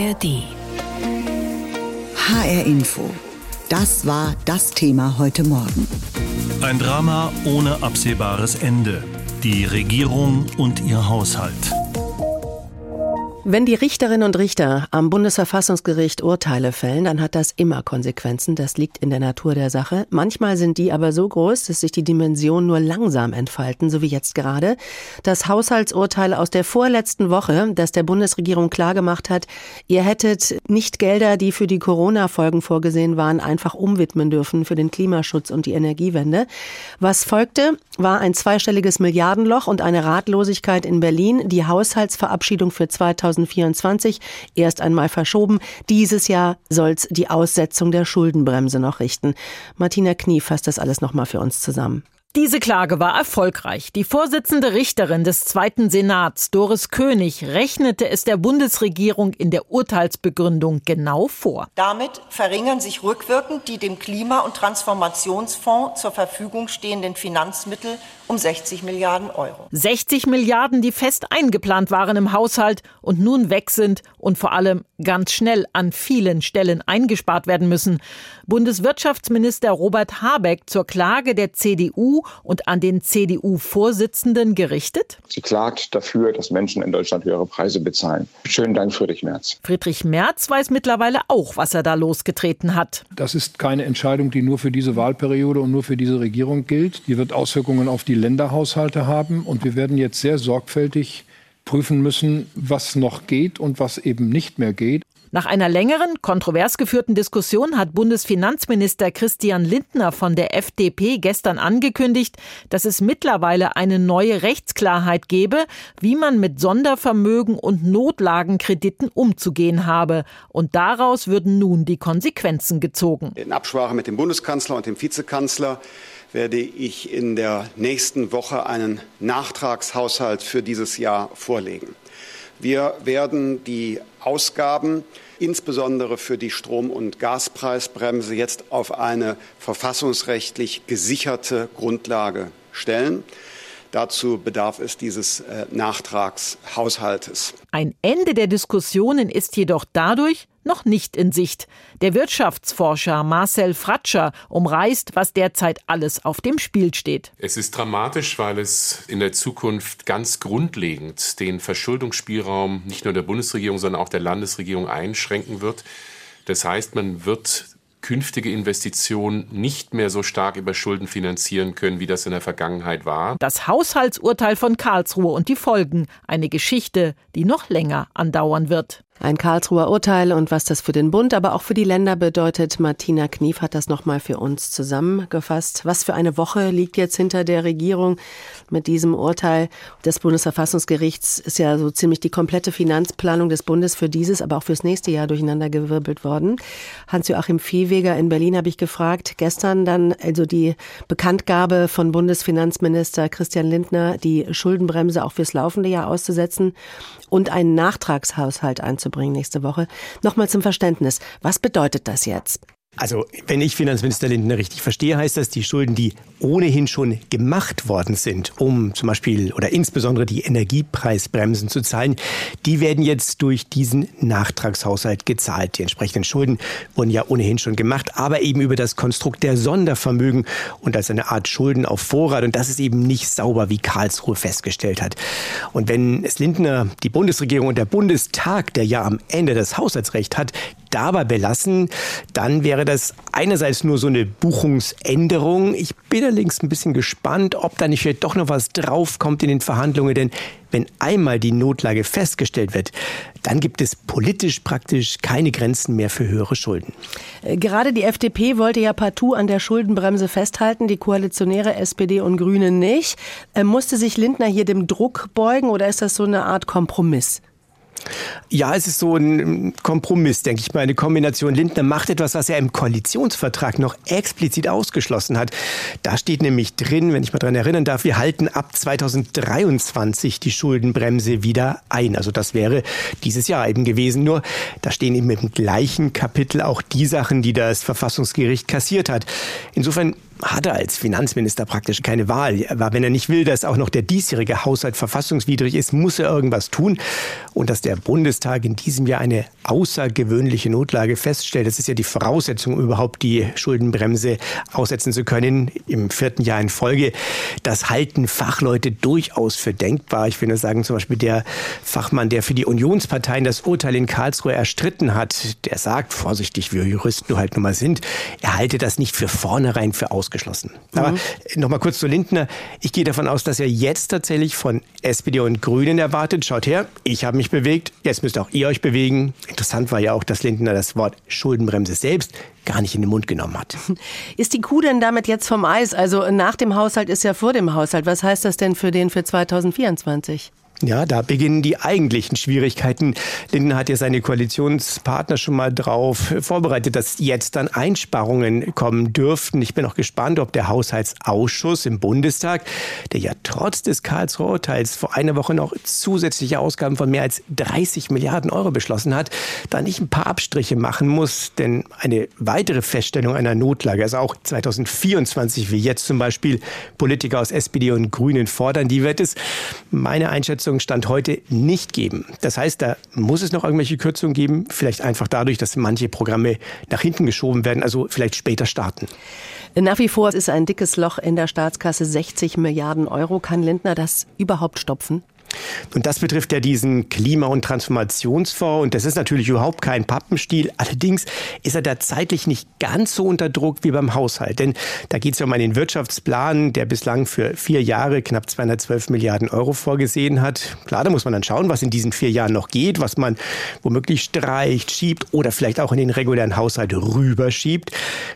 ARD. HR Info. Das war das Thema heute Morgen. Ein Drama ohne absehbares Ende. Die Regierung und ihr Haushalt. Wenn die Richterinnen und Richter am Bundesverfassungsgericht Urteile fällen, dann hat das immer Konsequenzen. Das liegt in der Natur der Sache. Manchmal sind die aber so groß, dass sich die Dimensionen nur langsam entfalten, so wie jetzt gerade. Das Haushaltsurteil aus der vorletzten Woche, das der Bundesregierung klargemacht hat, ihr hättet nicht Gelder, die für die Corona-Folgen vorgesehen waren, einfach umwidmen dürfen für den Klimaschutz und die Energiewende. Was folgte, war ein zweistelliges Milliardenloch und eine Ratlosigkeit in Berlin. Die Haushaltsverabschiedung für 2000 2024 erst einmal verschoben. Dieses Jahr soll es die Aussetzung der Schuldenbremse noch richten. Martina Knie fasst das alles nochmal für uns zusammen. Diese Klage war erfolgreich. Die Vorsitzende Richterin des Zweiten Senats, Doris König, rechnete es der Bundesregierung in der Urteilsbegründung genau vor. Damit verringern sich rückwirkend die dem Klima- und Transformationsfonds zur Verfügung stehenden Finanzmittel um 60 Milliarden Euro. 60 Milliarden, die fest eingeplant waren im Haushalt und nun weg sind und vor allem ganz schnell an vielen Stellen eingespart werden müssen. Bundeswirtschaftsminister Robert Habeck zur Klage der CDU und an den CDU-Vorsitzenden gerichtet? Sie klagt dafür, dass Menschen in Deutschland höhere Preise bezahlen. Schönen Dank, Friedrich Merz. Friedrich Merz weiß mittlerweile auch, was er da losgetreten hat. Das ist keine Entscheidung, die nur für diese Wahlperiode und nur für diese Regierung gilt. Die wird Auswirkungen auf die Länderhaushalte haben. Und wir werden jetzt sehr sorgfältig prüfen müssen, was noch geht und was eben nicht mehr geht. Nach einer längeren, kontrovers geführten Diskussion hat Bundesfinanzminister Christian Lindner von der FDP gestern angekündigt, dass es mittlerweile eine neue Rechtsklarheit gebe, wie man mit Sondervermögen und Notlagenkrediten umzugehen habe. Und daraus würden nun die Konsequenzen gezogen. In Absprache mit dem Bundeskanzler und dem Vizekanzler werde ich in der nächsten Woche einen Nachtragshaushalt für dieses Jahr vorlegen. Wir werden die Ausgaben insbesondere für die Strom- und Gaspreisbremse jetzt auf eine verfassungsrechtlich gesicherte Grundlage stellen. Dazu bedarf es dieses äh, Nachtragshaushaltes. Ein Ende der Diskussionen ist jedoch dadurch noch nicht in Sicht. Der Wirtschaftsforscher Marcel Fratscher umreißt, was derzeit alles auf dem Spiel steht. Es ist dramatisch, weil es in der Zukunft ganz grundlegend den Verschuldungsspielraum nicht nur der Bundesregierung, sondern auch der Landesregierung einschränken wird. Das heißt, man wird künftige Investitionen nicht mehr so stark über Schulden finanzieren können, wie das in der Vergangenheit war. Das Haushaltsurteil von Karlsruhe und die Folgen, eine Geschichte, die noch länger andauern wird. Ein Karlsruher Urteil und was das für den Bund, aber auch für die Länder bedeutet. Martina Knief hat das nochmal für uns zusammengefasst. Was für eine Woche liegt jetzt hinter der Regierung mit diesem Urteil des Bundesverfassungsgerichts? Ist ja so ziemlich die komplette Finanzplanung des Bundes für dieses, aber auch fürs nächste Jahr durcheinandergewirbelt worden. Hans-Joachim Viehweger in Berlin habe ich gefragt. Gestern dann also die Bekanntgabe von Bundesfinanzminister Christian Lindner, die Schuldenbremse auch fürs laufende Jahr auszusetzen und einen Nachtragshaushalt einzubauen einzubringen nächste Woche. Nochmal zum Verständnis. Was bedeutet das jetzt? Also, wenn ich Finanzminister Lindner richtig verstehe, heißt das, die Schulden, die ohnehin schon gemacht worden sind, um zum Beispiel oder insbesondere die Energiepreisbremsen zu zahlen, die werden jetzt durch diesen Nachtragshaushalt gezahlt. Die entsprechenden Schulden wurden ja ohnehin schon gemacht, aber eben über das Konstrukt der Sondervermögen und als eine Art Schulden auf Vorrat. Und das ist eben nicht sauber, wie Karlsruhe festgestellt hat. Und wenn es Lindner, die Bundesregierung und der Bundestag, der ja am Ende das Haushaltsrecht hat, dabei belassen, dann wäre das einerseits nur so eine Buchungsänderung. Ich bin allerdings ein bisschen gespannt, ob da nicht vielleicht doch noch was draufkommt in den Verhandlungen, denn wenn einmal die Notlage festgestellt wird, dann gibt es politisch praktisch keine Grenzen mehr für höhere Schulden. Äh, gerade die FDP wollte ja partout an der Schuldenbremse festhalten, die Koalitionäre SPD und Grüne nicht. Äh, musste sich Lindner hier dem Druck beugen oder ist das so eine Art Kompromiss? Ja, es ist so ein Kompromiss, denke ich mal. Eine Kombination. Lindner macht etwas, was er im Koalitionsvertrag noch explizit ausgeschlossen hat. Da steht nämlich drin, wenn ich mal dran erinnern darf, wir halten ab 2023 die Schuldenbremse wieder ein. Also das wäre dieses Jahr eben gewesen. Nur da stehen eben im gleichen Kapitel auch die Sachen, die das Verfassungsgericht kassiert hat. Insofern hat er als Finanzminister praktisch keine Wahl. Aber wenn er nicht will, dass auch noch der diesjährige Haushalt verfassungswidrig ist, muss er irgendwas tun. Und dass der Bundestag in diesem Jahr eine außergewöhnliche Notlage feststellt, das ist ja die Voraussetzung, um überhaupt die Schuldenbremse aussetzen zu können im vierten Jahr in Folge. Das halten Fachleute durchaus für denkbar. Ich will nur sagen, zum Beispiel der Fachmann, der für die Unionsparteien das Urteil in Karlsruhe erstritten hat, der sagt, vorsichtig, wie Juristen halt nun mal sind, er halte das nicht für vornherein für ausgeschlossen. Mhm. Aber noch mal kurz zu Lindner. Ich gehe davon aus, dass er jetzt tatsächlich von SPD und Grünen erwartet. Schaut her, ich habe mich bewegt, jetzt müsst auch ihr euch bewegen. Interessant war ja auch, dass Lindner das Wort Schuldenbremse selbst gar nicht in den Mund genommen hat. Ist die Kuh denn damit jetzt vom Eis? Also nach dem Haushalt ist ja vor dem Haushalt. Was heißt das denn für den für 2024? Ja, da beginnen die eigentlichen Schwierigkeiten. Linden hat ja seine Koalitionspartner schon mal drauf vorbereitet, dass jetzt dann Einsparungen kommen dürften. Ich bin auch gespannt, ob der Haushaltsausschuss im Bundestag, der ja trotz des Karlsruher Urteils vor einer Woche noch zusätzliche Ausgaben von mehr als 30 Milliarden Euro beschlossen hat, da nicht ein paar Abstriche machen muss. Denn eine weitere Feststellung einer Notlage, also auch 2024, wie jetzt zum Beispiel Politiker aus SPD und Grünen fordern, die wird es, meine Einschätzung Kürzungen Stand heute nicht geben. Das heißt, da muss es noch irgendwelche Kürzungen geben, vielleicht einfach dadurch, dass manche Programme nach hinten geschoben werden, also vielleicht später starten. Nach wie vor ist ein dickes Loch in der Staatskasse 60 Milliarden Euro. Kann Lindner das überhaupt stopfen? Und das betrifft ja diesen Klima- und Transformationsfonds. Und das ist natürlich überhaupt kein Pappenstiel. Allerdings ist er da zeitlich nicht ganz so unter Druck wie beim Haushalt. Denn da geht es ja um einen Wirtschaftsplan, der bislang für vier Jahre knapp 212 Milliarden Euro vorgesehen hat. Klar, da muss man dann schauen, was in diesen vier Jahren noch geht, was man womöglich streicht, schiebt oder vielleicht auch in den regulären Haushalt rüberschiebt.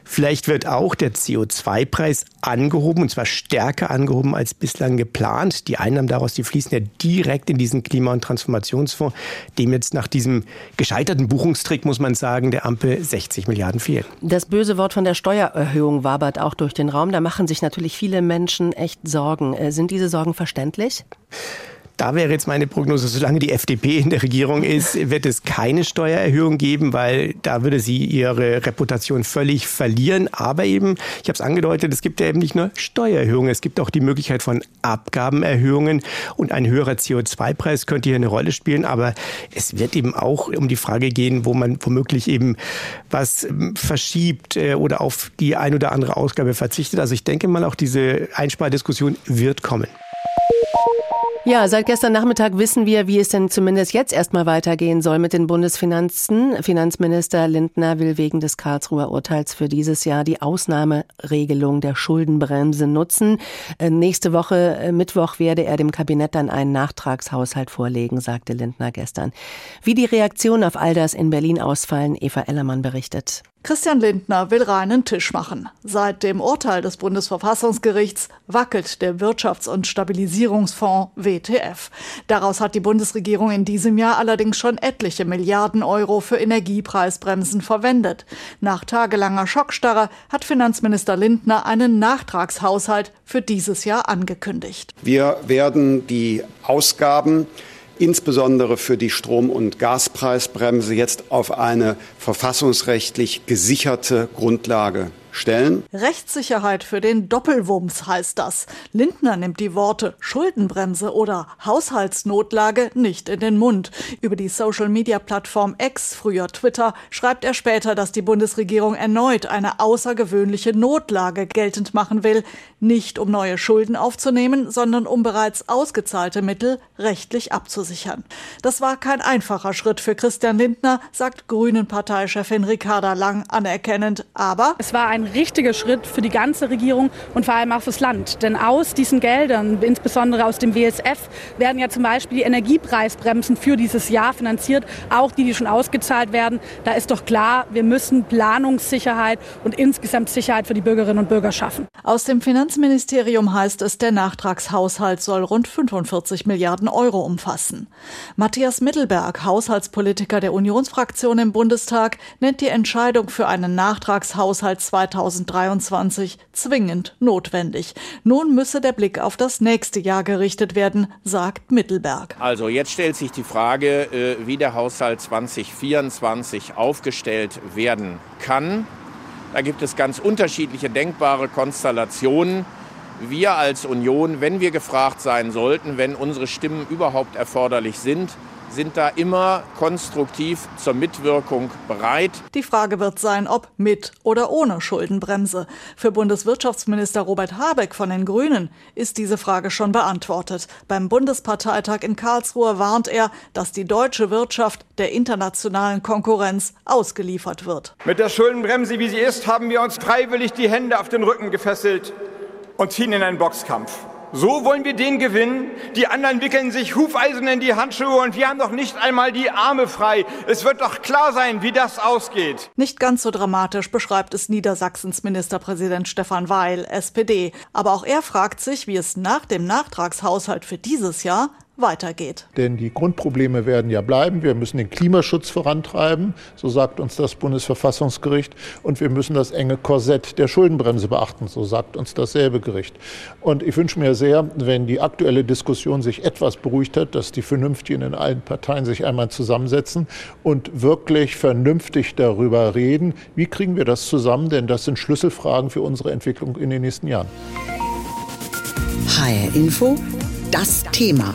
Vielleicht wird auch der CO2-Preis angehoben, und zwar stärker angehoben als bislang geplant. Die Einnahmen daraus, die fließen ja direkt in diesen Klima- und Transformationsfonds, dem jetzt nach diesem gescheiterten Buchungstrick, muss man sagen, der Ampel 60 Milliarden fehlen. Das böse Wort von der Steuererhöhung wabert auch durch den Raum. Da machen sich natürlich viele Menschen echt Sorgen. Äh, sind diese Sorgen verständlich? Da wäre jetzt meine Prognose, solange die FDP in der Regierung ist, wird es keine Steuererhöhung geben, weil da würde sie ihre Reputation völlig verlieren. Aber eben, ich habe es angedeutet, es gibt ja eben nicht nur Steuererhöhungen, es gibt auch die Möglichkeit von Abgabenerhöhungen und ein höherer CO2-Preis könnte hier eine Rolle spielen. Aber es wird eben auch um die Frage gehen, wo man womöglich eben was ähm, verschiebt äh, oder auf die ein oder andere Ausgabe verzichtet. Also ich denke mal, auch diese Einspardiskussion wird kommen. Ja, seit gestern Nachmittag wissen wir, wie es denn zumindest jetzt erstmal weitergehen soll mit den Bundesfinanzen. Finanzminister Lindner will wegen des Karlsruher Urteils für dieses Jahr die Ausnahmeregelung der Schuldenbremse nutzen. Äh, nächste Woche, äh, Mittwoch, werde er dem Kabinett dann einen Nachtragshaushalt vorlegen, sagte Lindner gestern. Wie die Reaktionen auf all das in Berlin ausfallen, Eva Ellermann berichtet. Christian Lindner will reinen Tisch machen. Seit dem Urteil des Bundesverfassungsgerichts wackelt der Wirtschafts- und Stabilisierungsfonds WTF. Daraus hat die Bundesregierung in diesem Jahr allerdings schon etliche Milliarden Euro für Energiepreisbremsen verwendet. Nach tagelanger Schockstarre hat Finanzminister Lindner einen Nachtragshaushalt für dieses Jahr angekündigt. Wir werden die Ausgaben insbesondere für die Strom- und Gaspreisbremse jetzt auf eine verfassungsrechtlich gesicherte Grundlage stellen. Rechtssicherheit für den Doppelwumms heißt das. Lindner nimmt die Worte Schuldenbremse oder Haushaltsnotlage nicht in den Mund. Über die Social-Media-Plattform X, früher Twitter, schreibt er später, dass die Bundesregierung erneut eine außergewöhnliche Notlage geltend machen will, nicht um neue Schulden aufzunehmen, sondern um bereits ausgezahlte Mittel rechtlich abzusichern. Das war kein einfacher Schritt für Christian Lindner, sagt Grünen-Parteichefin Ricarda Lang anerkennend, aber es war ein richtiger Schritt für die ganze Regierung und vor allem auch fürs Land. Denn aus diesen Geldern, insbesondere aus dem WSF, werden ja zum Beispiel die Energiepreisbremsen für dieses Jahr finanziert, auch die, die schon ausgezahlt werden. Da ist doch klar, wir müssen Planungssicherheit und insgesamt Sicherheit für die Bürgerinnen und Bürger schaffen. Aus dem Finanzministerium heißt es, der Nachtragshaushalt soll rund 45 Milliarden Euro umfassen. Matthias Mittelberg, Haushaltspolitiker der Unionsfraktion im Bundestag, nennt die Entscheidung für einen Nachtragshaushalt 2020 2023 zwingend notwendig. Nun müsse der Blick auf das nächste Jahr gerichtet werden, sagt Mittelberg. Also jetzt stellt sich die Frage, äh, wie der Haushalt 2024 aufgestellt werden kann. Da gibt es ganz unterschiedliche denkbare Konstellationen. Wir als Union, wenn wir gefragt sein sollten, wenn unsere Stimmen überhaupt erforderlich sind, sind da immer konstruktiv zur Mitwirkung bereit. Die Frage wird sein, ob mit oder ohne Schuldenbremse. Für Bundeswirtschaftsminister Robert Habeck von den Grünen ist diese Frage schon beantwortet. Beim Bundesparteitag in Karlsruhe warnt er, dass die deutsche Wirtschaft der internationalen Konkurrenz ausgeliefert wird. Mit der Schuldenbremse, wie sie ist, haben wir uns freiwillig die Hände auf den Rücken gefesselt und ziehen in einen Boxkampf. So wollen wir den gewinnen. Die anderen wickeln sich Hufeisen in die Handschuhe und wir haben doch nicht einmal die Arme frei. Es wird doch klar sein, wie das ausgeht. Nicht ganz so dramatisch beschreibt es Niedersachsens Ministerpräsident Stefan Weil, SPD. Aber auch er fragt sich, wie es nach dem Nachtragshaushalt für dieses Jahr weitergeht. Denn die Grundprobleme werden ja bleiben. Wir müssen den Klimaschutz vorantreiben, so sagt uns das Bundesverfassungsgericht. Und wir müssen das enge Korsett der Schuldenbremse beachten, so sagt uns dasselbe Gericht. Und ich wünsche mir sehr, wenn die aktuelle Diskussion sich etwas beruhigt hat, dass die Vernünftigen in allen Parteien sich einmal zusammensetzen und wirklich vernünftig darüber reden, wie kriegen wir das zusammen, denn das sind Schlüsselfragen für unsere Entwicklung in den nächsten Jahren. HR Info, das Thema.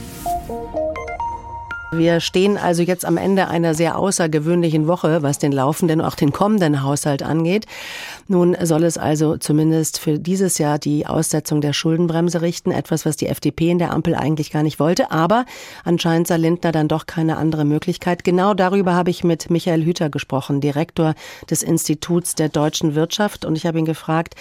Wir stehen also jetzt am Ende einer sehr außergewöhnlichen Woche, was den laufenden, auch den kommenden Haushalt angeht. Nun soll es also zumindest für dieses Jahr die Aussetzung der Schuldenbremse richten, etwas, was die FDP in der Ampel eigentlich gar nicht wollte. Aber anscheinend sah Lindner dann doch keine andere Möglichkeit. Genau darüber habe ich mit Michael Hüter gesprochen, Direktor des Instituts der deutschen Wirtschaft. Und ich habe ihn gefragt,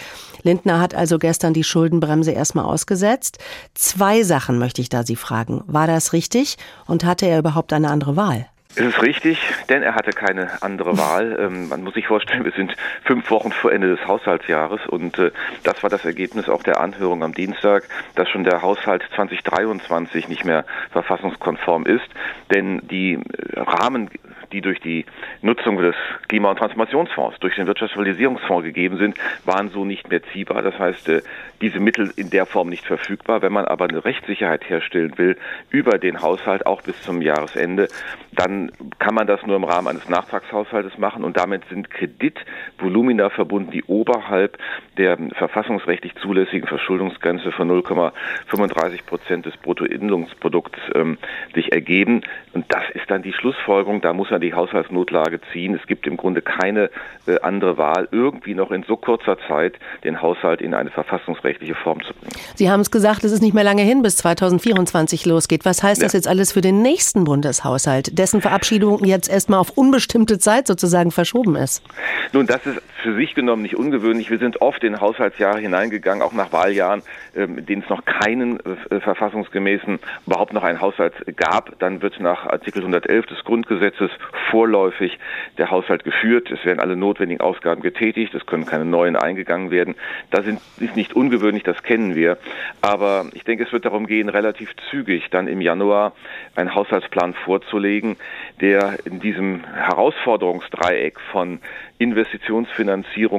Lindner hat also gestern die Schuldenbremse erstmal ausgesetzt. Zwei Sachen möchte ich da Sie fragen. War das richtig? Und hatte er überhaupt eine andere Wahl? Es ist richtig, denn er hatte keine andere Wahl. Ähm, man muss sich vorstellen, wir sind fünf Wochen vor Ende des Haushaltsjahres und äh, das war das Ergebnis auch der Anhörung am Dienstag, dass schon der Haushalt 2023 nicht mehr verfassungskonform ist, denn die äh, Rahmen die durch die Nutzung des Klima- und Transformationsfonds, durch den Wirtschaftsstabilisierungsfonds gegeben sind, waren so nicht mehr ziehbar. Das heißt, äh, diese Mittel in der Form nicht verfügbar. Wenn man aber eine Rechtssicherheit herstellen will über den Haushalt, auch bis zum Jahresende, dann kann man das nur im Rahmen eines Nachtragshaushaltes machen und damit sind Kreditvolumina verbunden, die oberhalb der verfassungsrechtlich zulässigen Verschuldungsgrenze von 0,35 Prozent des Bruttoinlandsprodukts ähm, sich ergeben. Und das ist dann die Schlussfolgerung. Da muss man die Haushaltsnotlage ziehen. Es gibt im Grunde keine äh, andere Wahl, irgendwie noch in so kurzer Zeit den Haushalt in eine verfassungsrechtliche Form zu bringen. Sie haben es gesagt, es ist nicht mehr lange hin, bis 2024 losgeht. Was heißt ja. das jetzt alles für den nächsten Bundeshaushalt, dessen Verabschiedung jetzt erstmal auf unbestimmte Zeit sozusagen verschoben ist? Nun, das ist für sich genommen nicht ungewöhnlich. Wir sind oft in Haushaltsjahre hineingegangen, auch nach Wahljahren, ähm, in denen es noch keinen äh, verfassungsgemäßen, überhaupt noch einen Haushalt gab. Dann wird nach Artikel 111 des Grundgesetzes vorläufig der Haushalt geführt. Es werden alle notwendigen Ausgaben getätigt. Es können keine neuen eingegangen werden. Das ist nicht ungewöhnlich, das kennen wir. Aber ich denke, es wird darum gehen, relativ zügig dann im Januar einen Haushaltsplan vorzulegen, der in diesem Herausforderungsdreieck von Investitionsfinanzierung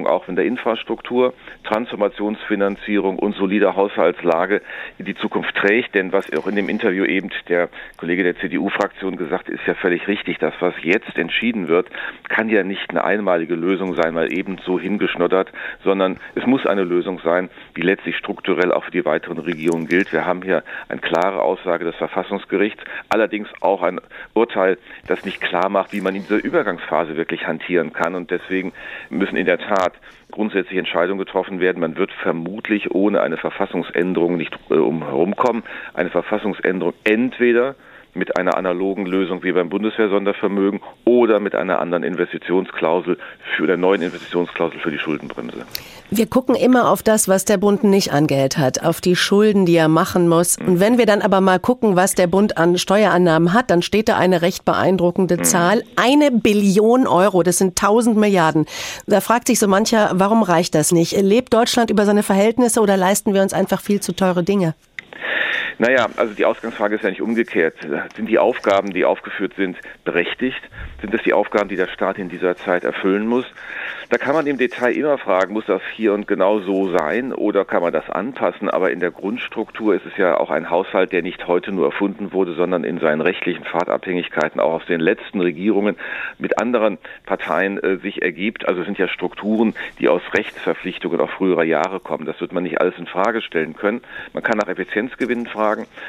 auch in der Infrastruktur, Transformationsfinanzierung und solider Haushaltslage in die Zukunft trägt. Denn was auch in dem Interview eben der Kollege der CDU-Fraktion gesagt ist ja völlig richtig. Das, was jetzt entschieden wird, kann ja nicht eine einmalige Lösung sein, mal eben so hingeschnoddert, sondern es muss eine Lösung sein, die letztlich strukturell auch für die weiteren Regionen gilt. Wir haben hier eine klare Aussage des Verfassungsgerichts, allerdings auch ein Urteil, das nicht klar macht, wie man in dieser Übergangsphase wirklich hantieren kann. Und Deswegen müssen in der Tat grundsätzliche Entscheidungen getroffen werden. Man wird vermutlich ohne eine Verfassungsänderung nicht äh, umherumkommen. Eine Verfassungsänderung entweder mit einer analogen Lösung wie beim Bundeswehr-Sondervermögen oder mit einer anderen Investitionsklausel für der neuen Investitionsklausel für die Schuldenbremse. Wir gucken immer auf das, was der Bund nicht an Geld hat, auf die Schulden, die er machen muss. Mhm. Und wenn wir dann aber mal gucken, was der Bund an Steuerannahmen hat, dann steht da eine recht beeindruckende mhm. Zahl. Eine Billion Euro, das sind tausend Milliarden. Da fragt sich so mancher, warum reicht das nicht? Lebt Deutschland über seine Verhältnisse oder leisten wir uns einfach viel zu teure Dinge? Naja, also die Ausgangsfrage ist ja nicht umgekehrt. Sind die Aufgaben, die aufgeführt sind, berechtigt? Sind das die Aufgaben, die der Staat in dieser Zeit erfüllen muss? Da kann man im Detail immer fragen, muss das hier und genau so sein oder kann man das anpassen? Aber in der Grundstruktur ist es ja auch ein Haushalt, der nicht heute nur erfunden wurde, sondern in seinen rechtlichen Fahrtabhängigkeiten auch aus den letzten Regierungen mit anderen Parteien äh, sich ergibt. Also es sind ja Strukturen, die aus Rechtsverpflichtungen auch früherer Jahre kommen. Das wird man nicht alles in Frage stellen können. Man kann nach Effizienzgewinnen fragen,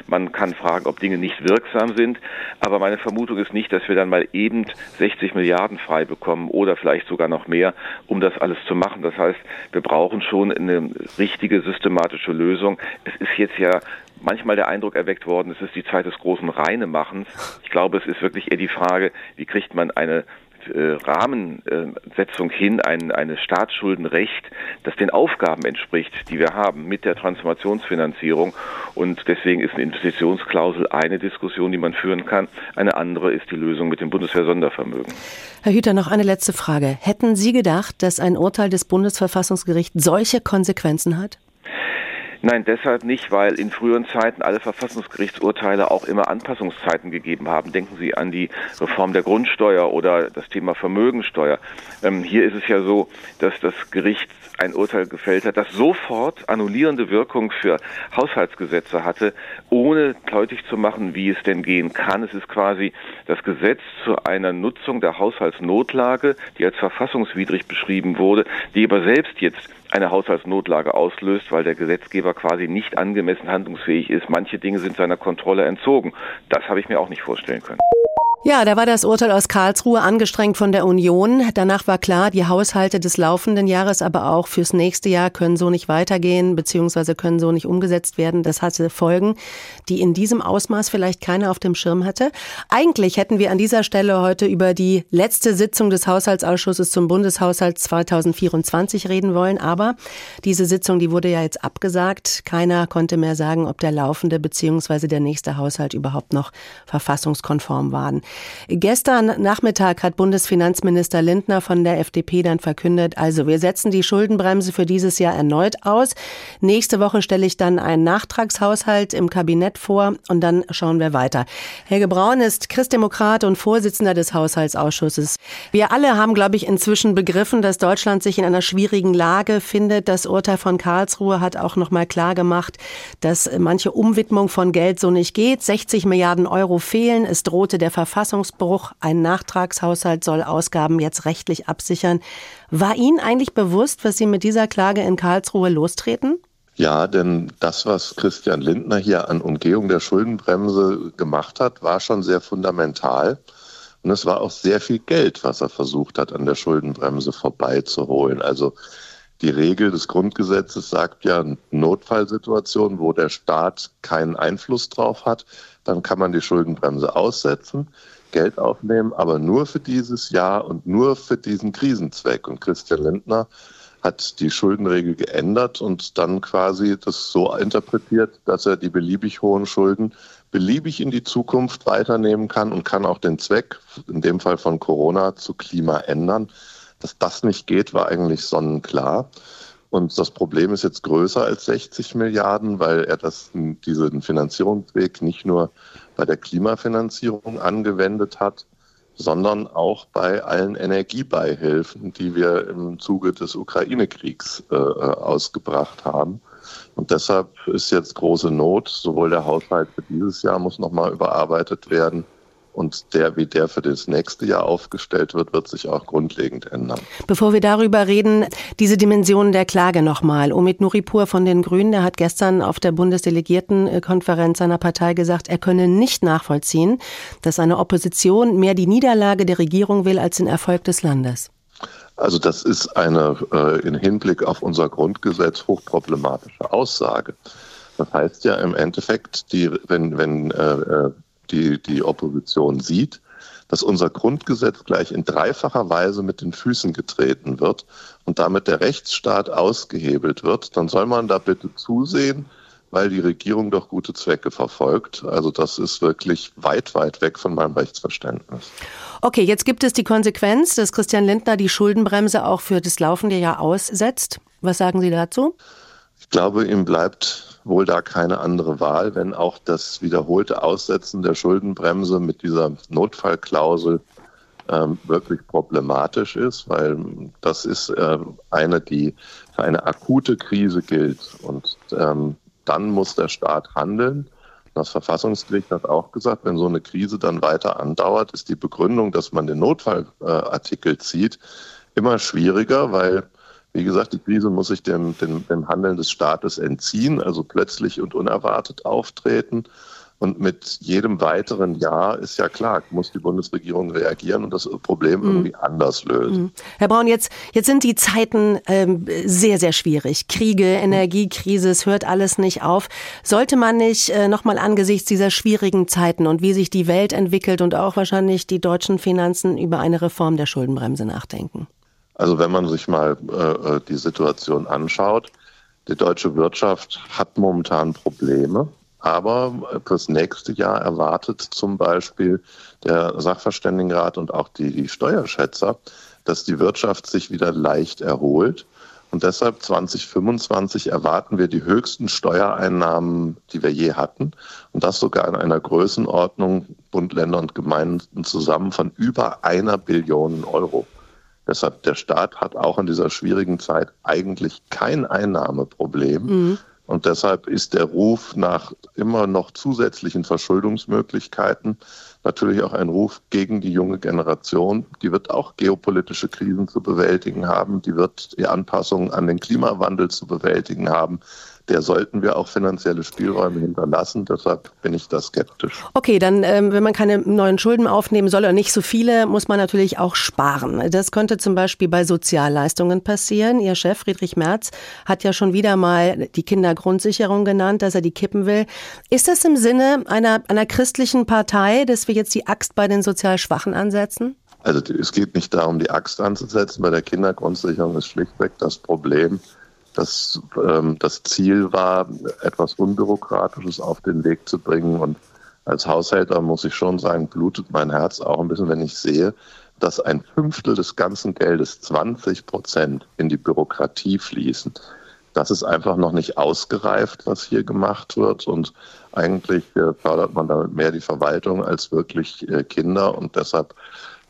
man kann fragen, ob Dinge nicht wirksam sind. Aber meine Vermutung ist nicht, dass wir dann mal eben 60 Milliarden frei bekommen oder vielleicht sogar noch mehr, um das alles zu machen. Das heißt, wir brauchen schon eine richtige systematische Lösung. Es ist jetzt ja manchmal der Eindruck erweckt worden, es ist die Zeit des großen Reinemachens. Ich glaube, es ist wirklich eher die Frage, wie kriegt man eine äh, Rahmensetzung hin, ein, eine Staatsschuldenrecht, das den Aufgaben entspricht, die wir haben mit der Transformationsfinanzierung. Und deswegen ist eine Investitionsklausel eine Diskussion, die man führen kann. Eine andere ist die Lösung mit dem Bundeswehr-Sondervermögen. Herr Hüter, noch eine letzte Frage. Hätten Sie gedacht, dass ein Urteil des Bundesverfassungsgerichts solche Konsequenzen hat? Nein, deshalb nicht, weil in früheren Zeiten alle Verfassungsgerichtsurteile auch immer Anpassungszeiten gegeben haben. Denken Sie an die Reform der Grundsteuer oder das Thema Vermögensteuer. Ähm, hier ist es ja so, dass das Gericht ein Urteil gefällt hat, das sofort annullierende Wirkung für Haushaltsgesetze hatte, ohne deutlich zu machen, wie es denn gehen kann. Es ist quasi das Gesetz zu einer Nutzung der Haushaltsnotlage, die als verfassungswidrig beschrieben wurde, die aber selbst jetzt eine Haushaltsnotlage auslöst, weil der Gesetzgeber quasi nicht angemessen handlungsfähig ist. Manche Dinge sind seiner Kontrolle entzogen. Das habe ich mir auch nicht vorstellen können. Ja, da war das Urteil aus Karlsruhe angestrengt von der Union. Danach war klar, die Haushalte des laufenden Jahres, aber auch fürs nächste Jahr können so nicht weitergehen, beziehungsweise können so nicht umgesetzt werden. Das hatte Folgen, die in diesem Ausmaß vielleicht keiner auf dem Schirm hatte. Eigentlich hätten wir an dieser Stelle heute über die letzte Sitzung des Haushaltsausschusses zum Bundeshaushalt 2024 reden wollen. Aber diese Sitzung, die wurde ja jetzt abgesagt. Keiner konnte mehr sagen, ob der laufende beziehungsweise der nächste Haushalt überhaupt noch verfassungskonform waren. Gestern Nachmittag hat Bundesfinanzminister Lindner von der FDP dann verkündet, also wir setzen die Schuldenbremse für dieses Jahr erneut aus. Nächste Woche stelle ich dann einen Nachtragshaushalt im Kabinett vor und dann schauen wir weiter. Helge Braun ist Christdemokrat und Vorsitzender des Haushaltsausschusses. Wir alle haben, glaube ich, inzwischen begriffen, dass Deutschland sich in einer schwierigen Lage findet. Das Urteil von Karlsruhe hat auch noch mal klar gemacht, dass manche Umwidmung von Geld so nicht geht. 60 Milliarden Euro fehlen. Es drohte der Verfassung Verfassungsbruch. Ein Nachtragshaushalt soll Ausgaben jetzt rechtlich absichern. War Ihnen eigentlich bewusst, was Sie mit dieser Klage in Karlsruhe lostreten? Ja, denn das, was Christian Lindner hier an Umgehung der Schuldenbremse gemacht hat, war schon sehr fundamental. Und es war auch sehr viel Geld, was er versucht hat, an der Schuldenbremse vorbeizuholen. Also die Regel des Grundgesetzes sagt ja, Notfallsituationen, wo der Staat keinen Einfluss drauf hat, dann kann man die Schuldenbremse aussetzen. Geld aufnehmen, aber nur für dieses Jahr und nur für diesen Krisenzweck. Und Christian Lindner hat die Schuldenregel geändert und dann quasi das so interpretiert, dass er die beliebig hohen Schulden beliebig in die Zukunft weiternehmen kann und kann auch den Zweck, in dem Fall von Corona, zu Klima ändern. Dass das nicht geht, war eigentlich sonnenklar. Und das Problem ist jetzt größer als 60 Milliarden, weil er das, diesen Finanzierungsweg nicht nur bei der Klimafinanzierung angewendet hat, sondern auch bei allen Energiebeihilfen, die wir im Zuge des Ukraine-Kriegs äh, ausgebracht haben. Und deshalb ist jetzt große Not. Sowohl der Haushalt für dieses Jahr muss nochmal überarbeitet werden, und der, wie der für das nächste Jahr aufgestellt wird, wird sich auch grundlegend ändern. Bevor wir darüber reden, diese Dimensionen der Klage nochmal. Omid Nuripur von den Grünen, der hat gestern auf der Bundesdelegiertenkonferenz seiner Partei gesagt, er könne nicht nachvollziehen, dass eine Opposition mehr die Niederlage der Regierung will als den Erfolg des Landes. Also das ist eine äh, in Hinblick auf unser Grundgesetz hochproblematische Aussage. Das heißt ja im Endeffekt, die, wenn, wenn äh, äh die, die Opposition sieht, dass unser Grundgesetz gleich in dreifacher Weise mit den Füßen getreten wird und damit der Rechtsstaat ausgehebelt wird, dann soll man da bitte zusehen, weil die Regierung doch gute Zwecke verfolgt. Also das ist wirklich weit, weit weg von meinem Rechtsverständnis. Okay, jetzt gibt es die Konsequenz, dass Christian Lindner die Schuldenbremse auch für das laufende Jahr aussetzt. Was sagen Sie dazu? Glaube, ihm bleibt wohl da keine andere Wahl, wenn auch das wiederholte Aussetzen der Schuldenbremse mit dieser Notfallklausel ähm, wirklich problematisch ist, weil das ist äh, eine, die für eine akute Krise gilt. Und ähm, dann muss der Staat handeln. Das Verfassungsgericht hat auch gesagt, wenn so eine Krise dann weiter andauert, ist die Begründung, dass man den Notfallartikel zieht, immer schwieriger, weil, wie gesagt, die Krise muss sich dem, dem, dem Handeln des Staates entziehen, also plötzlich und unerwartet auftreten. Und mit jedem weiteren Jahr ist ja klar, muss die Bundesregierung reagieren und das Problem mhm. irgendwie anders lösen. Mhm. Herr Braun, jetzt, jetzt sind die Zeiten ähm, sehr, sehr schwierig. Kriege, Energiekrise, es hört alles nicht auf. Sollte man nicht äh, nochmal angesichts dieser schwierigen Zeiten und wie sich die Welt entwickelt und auch wahrscheinlich die deutschen Finanzen über eine Reform der Schuldenbremse nachdenken? Also wenn man sich mal äh, äh die Situation anschaut, die deutsche Wirtschaft hat momentan Probleme. Aber fürs nächste Jahr erwartet zum Beispiel der Sachverständigenrat und auch die, die Steuerschätzer, dass die Wirtschaft sich wieder leicht erholt. Und deshalb 2025 erwarten wir die höchsten Steuereinnahmen, die wir je hatten. Und das sogar in einer Größenordnung Bund, Länder und Gemeinden zusammen von über einer Billion Euro. Deshalb der Staat hat auch in dieser schwierigen Zeit eigentlich kein Einnahmeproblem. Mhm. Und deshalb ist der Ruf nach immer noch zusätzlichen Verschuldungsmöglichkeiten natürlich auch ein Ruf gegen die junge Generation. Die wird auch geopolitische Krisen zu bewältigen haben, die wird die Anpassungen an den Klimawandel zu bewältigen haben der sollten wir auch finanzielle Spielräume hinterlassen. Deshalb bin ich da skeptisch. Okay, dann, ähm, wenn man keine neuen Schulden aufnehmen soll oder nicht so viele, muss man natürlich auch sparen. Das könnte zum Beispiel bei Sozialleistungen passieren. Ihr Chef Friedrich Merz hat ja schon wieder mal die Kindergrundsicherung genannt, dass er die kippen will. Ist das im Sinne einer, einer christlichen Partei, dass wir jetzt die Axt bei den sozial Schwachen ansetzen? Also es geht nicht darum, die Axt anzusetzen. Bei der Kindergrundsicherung ist schlichtweg das Problem, dass ähm, das Ziel war, etwas Unbürokratisches auf den Weg zu bringen. Und als Haushälter muss ich schon sagen, blutet mein Herz auch ein bisschen, wenn ich sehe, dass ein Fünftel des ganzen Geldes, 20 Prozent, in die Bürokratie fließen. Das ist einfach noch nicht ausgereift, was hier gemacht wird. Und eigentlich äh, fördert man damit mehr die Verwaltung als wirklich äh, Kinder. Und deshalb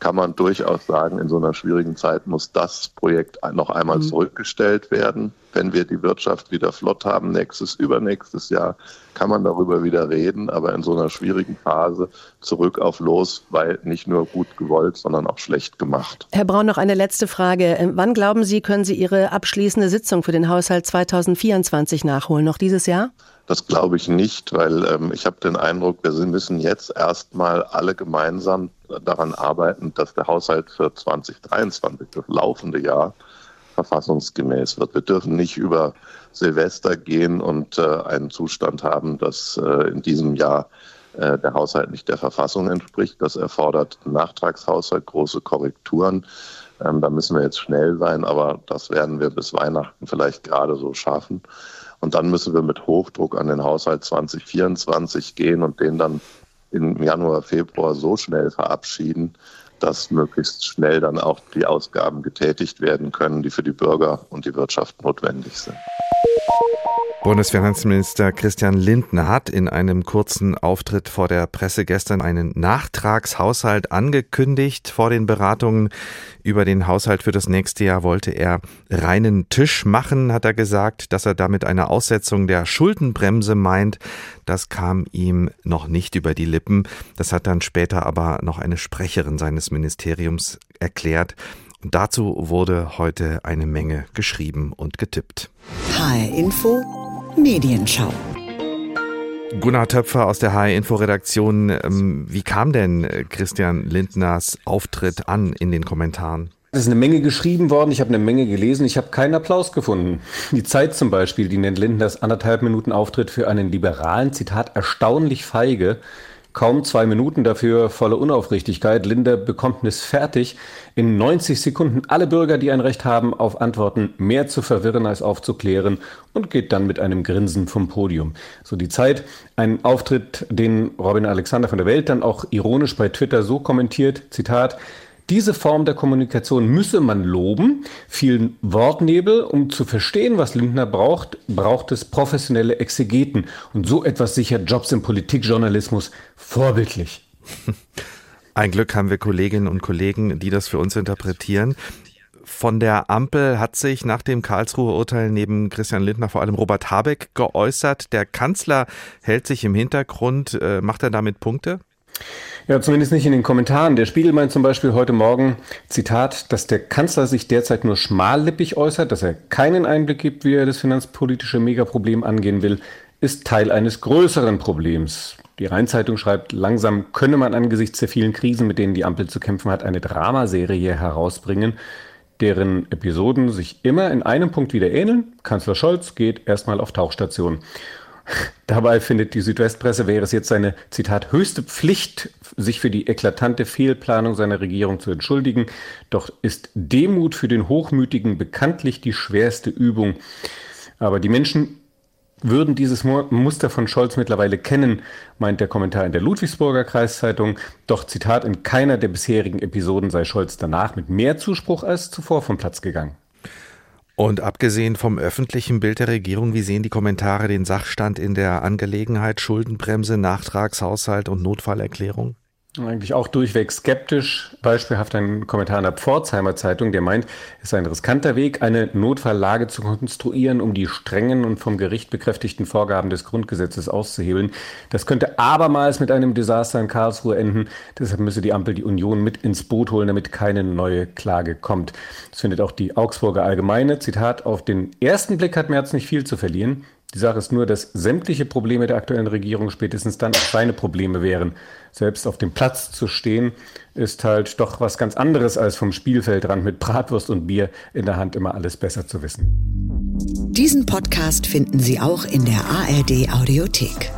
kann man durchaus sagen, in so einer schwierigen Zeit muss das Projekt noch einmal mhm. zurückgestellt werden. Wenn wir die Wirtschaft wieder flott haben, nächstes, übernächstes Jahr, kann man darüber wieder reden, aber in so einer schwierigen Phase zurück auf los, weil nicht nur gut gewollt, sondern auch schlecht gemacht. Herr Braun, noch eine letzte Frage. Ähm, wann glauben Sie, können Sie Ihre abschließende Sitzung für den Haushalt 2024 nachholen? Noch dieses Jahr? Das glaube ich nicht, weil ähm, ich habe den Eindruck, wir müssen jetzt erstmal alle gemeinsam daran arbeiten, dass der Haushalt für 2023, das laufende Jahr, verfassungsgemäß wird. Wir dürfen nicht über Silvester gehen und äh, einen Zustand haben, dass äh, in diesem Jahr äh, der Haushalt nicht der Verfassung entspricht. Das erfordert Nachtragshaushalt, große Korrekturen. Ähm, da müssen wir jetzt schnell sein, aber das werden wir bis Weihnachten vielleicht gerade so schaffen. Und dann müssen wir mit Hochdruck an den Haushalt 2024 gehen und den dann im Januar, Februar so schnell verabschieden, dass möglichst schnell dann auch die Ausgaben getätigt werden können, die für die Bürger und die Wirtschaft notwendig sind. Bundesfinanzminister Christian Lindner hat in einem kurzen Auftritt vor der Presse gestern einen Nachtragshaushalt angekündigt. Vor den Beratungen über den Haushalt für das nächste Jahr wollte er reinen Tisch machen, hat er gesagt, dass er damit eine Aussetzung der Schuldenbremse meint. Das kam ihm noch nicht über die Lippen. Das hat dann später aber noch eine Sprecherin seines Ministeriums erklärt. Dazu wurde heute eine Menge geschrieben und getippt. HR Info Medienschau. Gunnar Töpfer aus der HR Info Redaktion. Ähm, wie kam denn äh, Christian Lindners Auftritt an in den Kommentaren? Es ist eine Menge geschrieben worden, ich habe eine Menge gelesen, ich habe keinen Applaus gefunden. Die Zeit zum Beispiel, die nennt Lindners anderthalb Minuten Auftritt für einen liberalen, Zitat, erstaunlich feige. Kaum zwei Minuten dafür volle Unaufrichtigkeit. Linder bekommt es fertig, in 90 Sekunden alle Bürger, die ein Recht haben, auf Antworten mehr zu verwirren als aufzuklären und geht dann mit einem Grinsen vom Podium. So die Zeit. Ein Auftritt, den Robin Alexander von der Welt dann auch ironisch bei Twitter so kommentiert, Zitat, Diese Form der Kommunikation müsse man loben. Vielen Wortnebel, um zu verstehen, was Lindner braucht, braucht es professionelle Exegeten. Und so etwas sichert Jobs im Politikjournalismus vorbildlich. Ein Glück haben wir Kolleginnen und Kollegen, die das für uns interpretieren. Von der Ampel hat sich nach dem Karlsruher Urteil neben Christian Lindner vor allem Robert Habeck geäußert. Der Kanzler hält sich im Hintergrund. Äh, macht er damit Punkte? Ja, zumindest nicht in den Kommentaren. Der Spiegel meint zum Beispiel heute Morgen, Zitat, dass der Kanzler sich derzeit nur schmallippig äußert, dass er keinen Einblick gibt, wie er das finanzpolitische Megaproblem angehen will, ist Teil eines größeren Problems. Die Rheinzeitung schreibt, langsam könne man angesichts der vielen Krisen, mit denen die Ampel zu kämpfen hat, eine Dramaserie herausbringen, deren Episoden sich immer in einem Punkt wieder ähneln. Kanzler Scholz geht erstmal auf Tauchstation. Dabei findet die Südwestpresse, wäre es jetzt seine, Zitat, höchste Pflicht, sich für die eklatante Fehlplanung seiner Regierung zu entschuldigen. Doch ist Demut für den Hochmütigen bekanntlich die schwerste Übung. Aber die Menschen würden dieses Muster von Scholz mittlerweile kennen, meint der Kommentar in der Ludwigsburger Kreiszeitung. Doch Zitat, in keiner der bisherigen Episoden sei Scholz danach mit mehr Zuspruch als zuvor vom Platz gegangen. Und abgesehen vom öffentlichen Bild der Regierung, wie sehen die Kommentare den Sachstand in der Angelegenheit Schuldenbremse, Nachtragshaushalt und Notfallerklärung? Eigentlich auch durchweg skeptisch. Beispielhaft ein Kommentar in der Pforzheimer Zeitung, der meint, es sei ein riskanter Weg, eine Notfalllage zu konstruieren, um die strengen und vom Gericht bekräftigten Vorgaben des Grundgesetzes auszuhebeln. Das könnte abermals mit einem Desaster in Karlsruhe enden. Deshalb müsse die Ampel die Union mit ins Boot holen, damit keine neue Klage kommt. Das findet auch die Augsburger Allgemeine. Zitat, auf den ersten Blick hat Merz nicht viel zu verlieren. Die Sache ist nur, dass sämtliche Probleme der aktuellen Regierung spätestens dann auch seine Probleme wären. Selbst auf dem Platz zu stehen, ist halt doch was ganz anderes als vom Spielfeldrand mit Bratwurst und Bier in der Hand immer alles besser zu wissen. Diesen Podcast finden Sie auch in der ARD Audiothek.